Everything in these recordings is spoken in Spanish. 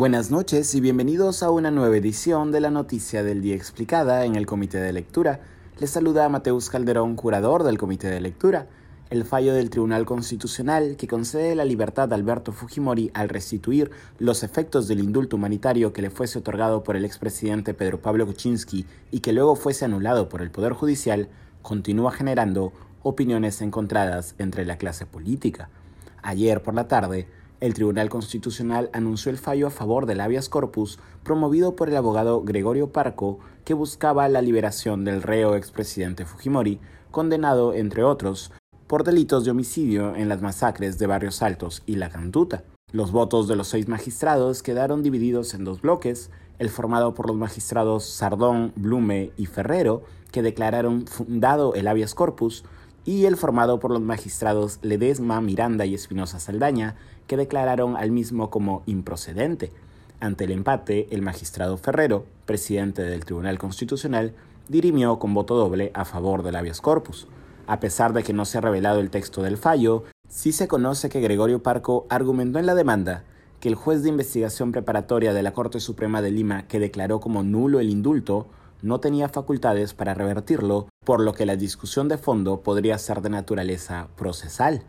Buenas noches y bienvenidos a una nueva edición de la Noticia del Día Explicada en el Comité de Lectura. Les saluda Mateus Calderón, curador del Comité de Lectura. El fallo del Tribunal Constitucional que concede la libertad a Alberto Fujimori al restituir los efectos del indulto humanitario que le fuese otorgado por el expresidente Pedro Pablo Kuczynski y que luego fuese anulado por el Poder Judicial, continúa generando opiniones encontradas entre la clase política. Ayer por la tarde, el Tribunal Constitucional anunció el fallo a favor del habeas corpus promovido por el abogado Gregorio Parco, que buscaba la liberación del reo expresidente Fujimori, condenado, entre otros, por delitos de homicidio en las masacres de Barrios Altos y La Cantuta. Los votos de los seis magistrados quedaron divididos en dos bloques, el formado por los magistrados Sardón, Blume y Ferrero, que declararon fundado el habeas corpus, y el formado por los magistrados Ledesma, Miranda y Espinosa Saldaña, que declararon al mismo como improcedente. Ante el empate, el magistrado Ferrero, presidente del Tribunal Constitucional, dirimió con voto doble a favor del habeas corpus. A pesar de que no se ha revelado el texto del fallo, sí se conoce que Gregorio Parco argumentó en la demanda que el juez de investigación preparatoria de la Corte Suprema de Lima, que declaró como nulo el indulto, no tenía facultades para revertirlo, por lo que la discusión de fondo podría ser de naturaleza procesal.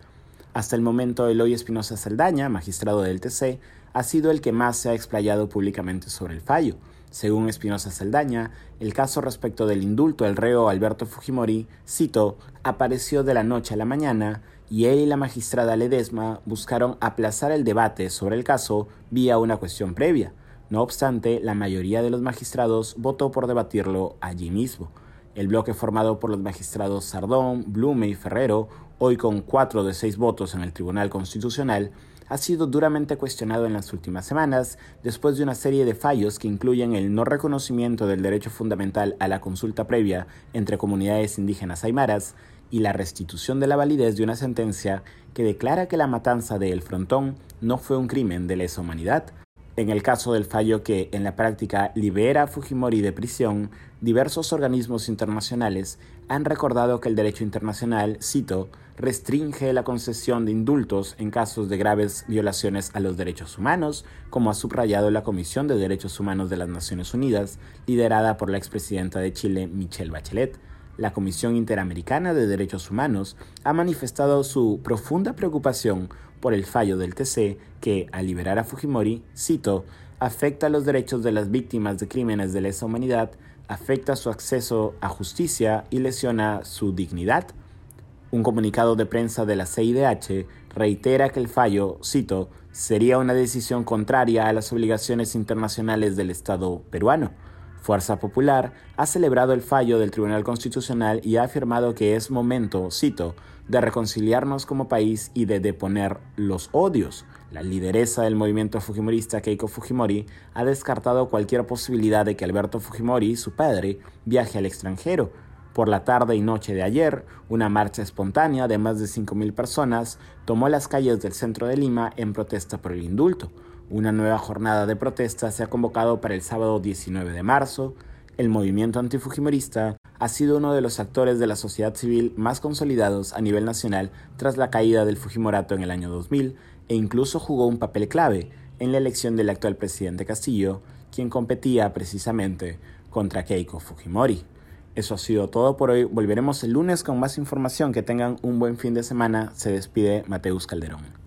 Hasta el momento, Eloy Espinosa Saldaña, magistrado del TC, ha sido el que más se ha explayado públicamente sobre el fallo. Según Espinosa Saldaña, el caso respecto del indulto del reo Alberto Fujimori, cito, apareció de la noche a la mañana y él y la magistrada Ledesma buscaron aplazar el debate sobre el caso vía una cuestión previa. No obstante, la mayoría de los magistrados votó por debatirlo allí mismo. El bloque formado por los magistrados Sardón, Blume y Ferrero, hoy con cuatro de seis votos en el Tribunal Constitucional, ha sido duramente cuestionado en las últimas semanas después de una serie de fallos que incluyen el no reconocimiento del derecho fundamental a la consulta previa entre comunidades indígenas aymaras y la restitución de la validez de una sentencia que declara que la matanza de El Frontón no fue un crimen de lesa humanidad, en el caso del fallo que en la práctica libera a Fujimori de prisión, diversos organismos internacionales han recordado que el derecho internacional, cito, restringe la concesión de indultos en casos de graves violaciones a los derechos humanos, como ha subrayado la Comisión de Derechos Humanos de las Naciones Unidas, liderada por la expresidenta de Chile, Michelle Bachelet. La Comisión Interamericana de Derechos Humanos ha manifestado su profunda preocupación por el fallo del TC que, al liberar a Fujimori, cito, afecta los derechos de las víctimas de crímenes de lesa humanidad, afecta su acceso a justicia y lesiona su dignidad. Un comunicado de prensa de la CIDH reitera que el fallo, cito, sería una decisión contraria a las obligaciones internacionales del Estado peruano. Fuerza Popular ha celebrado el fallo del Tribunal Constitucional y ha afirmado que es momento, cito, de reconciliarnos como país y de deponer los odios. La lideresa del movimiento fujimorista Keiko Fujimori ha descartado cualquier posibilidad de que Alberto Fujimori, su padre, viaje al extranjero. Por la tarde y noche de ayer, una marcha espontánea de más de 5.000 personas tomó las calles del centro de Lima en protesta por el indulto. Una nueva jornada de protesta se ha convocado para el sábado 19 de marzo. El movimiento antifujimorista ha sido uno de los actores de la sociedad civil más consolidados a nivel nacional tras la caída del Fujimorato en el año 2000 e incluso jugó un papel clave en la elección del actual presidente Castillo, quien competía precisamente contra Keiko Fujimori. Eso ha sido todo por hoy. Volveremos el lunes con más información. Que tengan un buen fin de semana. Se despide Mateus Calderón.